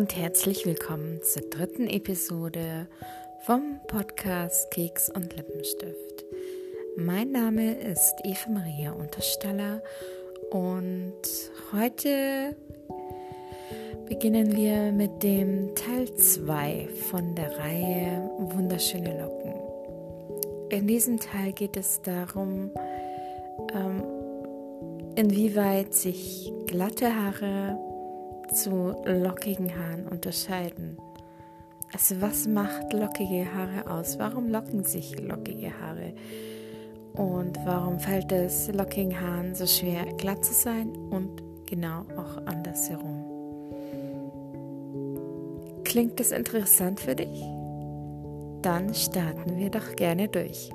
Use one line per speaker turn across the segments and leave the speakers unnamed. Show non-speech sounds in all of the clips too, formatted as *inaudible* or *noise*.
und herzlich willkommen zur dritten Episode vom Podcast Keks und Lippenstift. Mein Name ist Eva Maria Unterstaller und heute beginnen wir mit dem Teil 2 von der Reihe Wunderschöne Locken. In diesem Teil geht es darum, ähm, inwieweit sich glatte Haare zu lockigen Haaren unterscheiden. Also was macht lockige Haare aus? Warum locken sich lockige Haare? Und warum fällt es lockigen Haaren so schwer, glatt zu sein und genau auch andersherum? Klingt das interessant für dich? Dann starten wir doch gerne durch.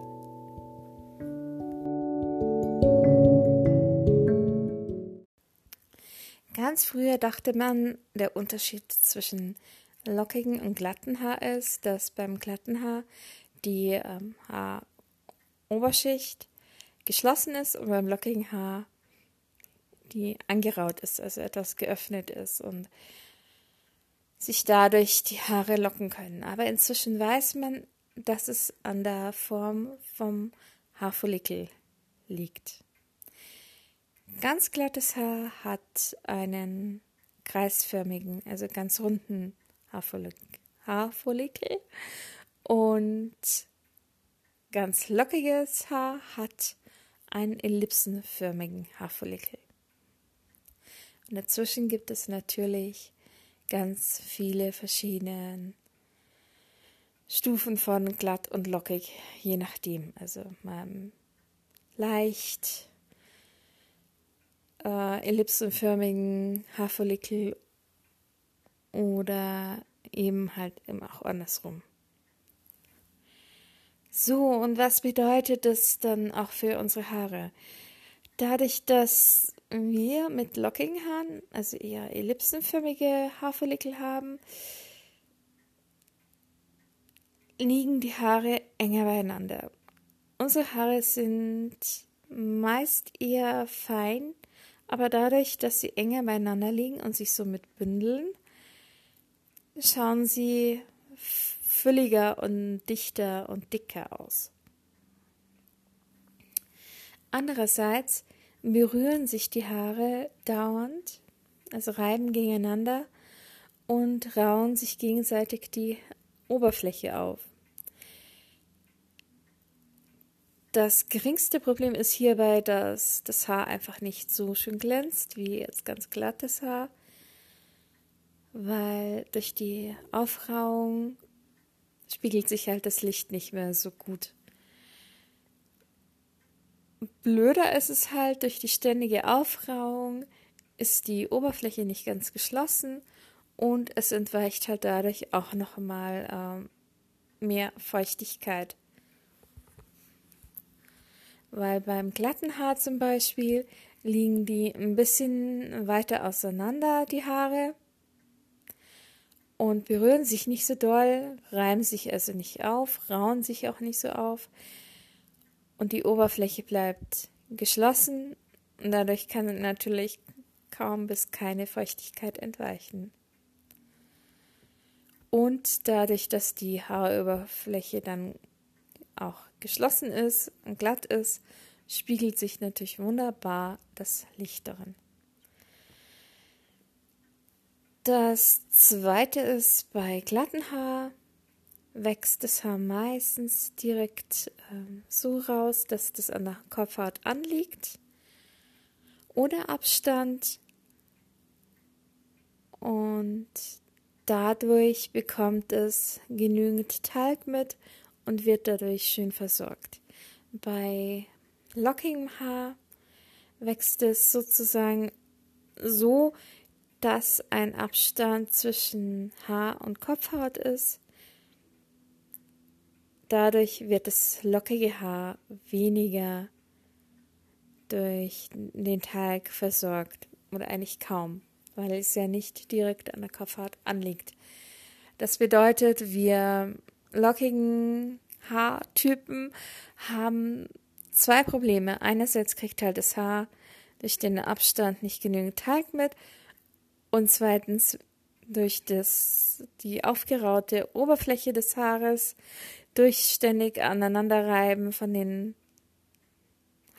Ganz früher dachte man, der Unterschied zwischen lockigen und glatten Haar ist, dass beim glatten Haar die ähm, Haaroberschicht geschlossen ist und beim lockigen Haar die angeraut ist, also etwas geöffnet ist und sich dadurch die Haare locken können. Aber inzwischen weiß man, dass es an der Form vom Haarfollikel liegt. Ganz glattes Haar hat einen kreisförmigen, also ganz runden Haarfollikel und ganz lockiges Haar hat einen ellipsenförmigen Haarfollikel. Und dazwischen gibt es natürlich ganz viele verschiedene Stufen von glatt und lockig, je nachdem. Also mal leicht äh, ellipsenförmigen Haarfollikel oder eben halt immer auch andersrum. So, und was bedeutet das dann auch für unsere Haare? Dadurch, dass wir mit lockigen Haaren, also eher ellipsenförmige Haarfollikel haben, liegen die Haare enger beieinander. Unsere Haare sind meist eher fein, aber dadurch, dass sie enger beieinander liegen und sich somit bündeln, schauen sie fülliger und dichter und dicker aus. Andererseits berühren sich die Haare dauernd, also reiben gegeneinander und rauen sich gegenseitig die Oberfläche auf. Das geringste Problem ist hierbei, dass das Haar einfach nicht so schön glänzt wie jetzt ganz glattes Haar, weil durch die Aufrauung spiegelt sich halt das Licht nicht mehr so gut. Blöder ist es halt, durch die ständige Aufrauung ist die Oberfläche nicht ganz geschlossen und es entweicht halt dadurch auch nochmal ähm, mehr Feuchtigkeit. Weil beim glatten Haar zum Beispiel liegen die ein bisschen weiter auseinander, die Haare, und berühren sich nicht so doll, reiben sich also nicht auf, rauen sich auch nicht so auf. Und die Oberfläche bleibt geschlossen. Und dadurch kann natürlich kaum bis keine Feuchtigkeit entweichen. Und dadurch, dass die Haaroberfläche dann auch geschlossen ist und glatt ist, spiegelt sich natürlich wunderbar das Licht darin. Das zweite ist bei glatten Haar wächst das Haar meistens direkt ähm, so raus, dass das an der Kopfhaut anliegt. Ohne Abstand. Und dadurch bekommt es genügend Talg mit und wird dadurch schön versorgt. Bei lockigem Haar wächst es sozusagen so, dass ein Abstand zwischen Haar und Kopfhaut ist Dadurch wird das lockige Haar weniger durch den Talg versorgt oder eigentlich kaum, weil es ja nicht direkt an der Kopfhaut anliegt. Das bedeutet, wir lockigen Haartypen haben zwei Probleme. Einerseits kriegt halt das Haar durch den Abstand nicht genügend Talg mit und zweitens durch das, die aufgeraute Oberfläche des Haares, durch ständig aneinanderreiben von den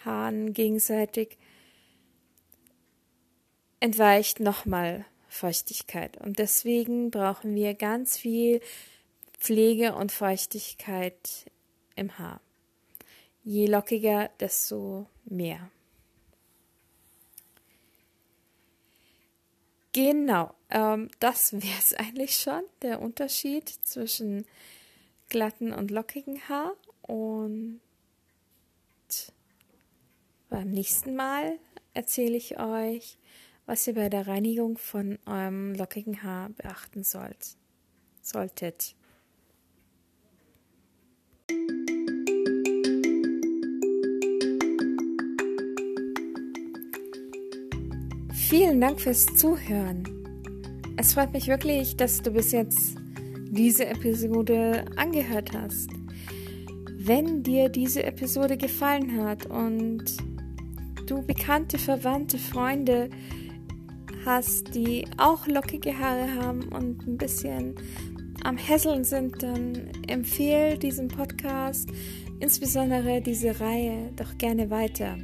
Haaren gegenseitig, entweicht nochmal Feuchtigkeit. Und deswegen brauchen wir ganz viel Pflege und Feuchtigkeit im Haar. Je lockiger, desto mehr. Genau, ähm, das wäre es *laughs* eigentlich schon, der Unterschied zwischen glatten und lockigen Haar. Und beim nächsten Mal erzähle ich euch, was ihr bei der Reinigung von eurem lockigen Haar beachten sollt, solltet. Vielen Dank fürs Zuhören. Es freut mich wirklich, dass du bis jetzt diese Episode angehört hast. Wenn dir diese Episode gefallen hat und du bekannte, verwandte Freunde hast, die auch lockige Haare haben und ein bisschen am Hässeln sind, dann empfehle diesen Podcast, insbesondere diese Reihe, doch gerne weiter.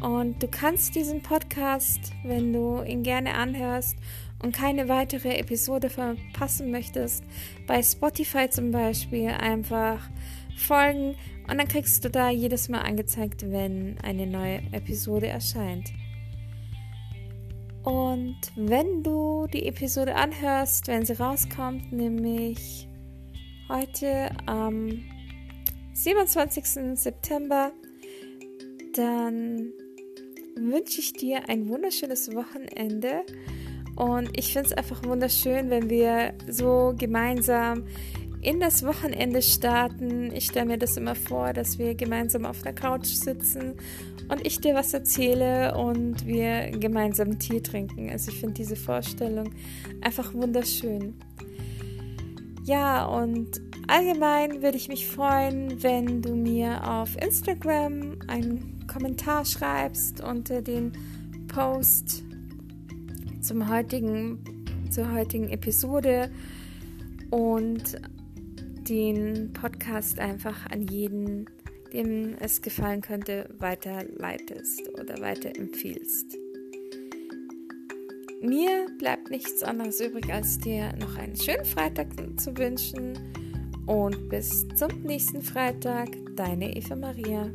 Und du kannst diesen Podcast, wenn du ihn gerne anhörst und keine weitere Episode verpassen möchtest, bei Spotify zum Beispiel einfach folgen und dann kriegst du da jedes Mal angezeigt, wenn eine neue Episode erscheint. Und wenn du die Episode anhörst, wenn sie rauskommt, nämlich heute am 27. September, dann wünsche ich dir ein wunderschönes Wochenende. Und ich finde es einfach wunderschön, wenn wir so gemeinsam in das Wochenende starten. Ich stelle mir das immer vor, dass wir gemeinsam auf der Couch sitzen und ich dir was erzähle und wir gemeinsam Tee trinken. Also ich finde diese Vorstellung einfach wunderschön. Ja, und allgemein würde ich mich freuen, wenn du mir auf Instagram einen Kommentar schreibst unter den Post zum heutigen, zur heutigen Episode und den Podcast einfach an jeden, dem es gefallen könnte, weiterleitest oder weiterempfiehlst. Mir bleibt nichts anderes übrig, als dir noch einen schönen Freitag zu wünschen und bis zum nächsten Freitag, deine Eva Maria.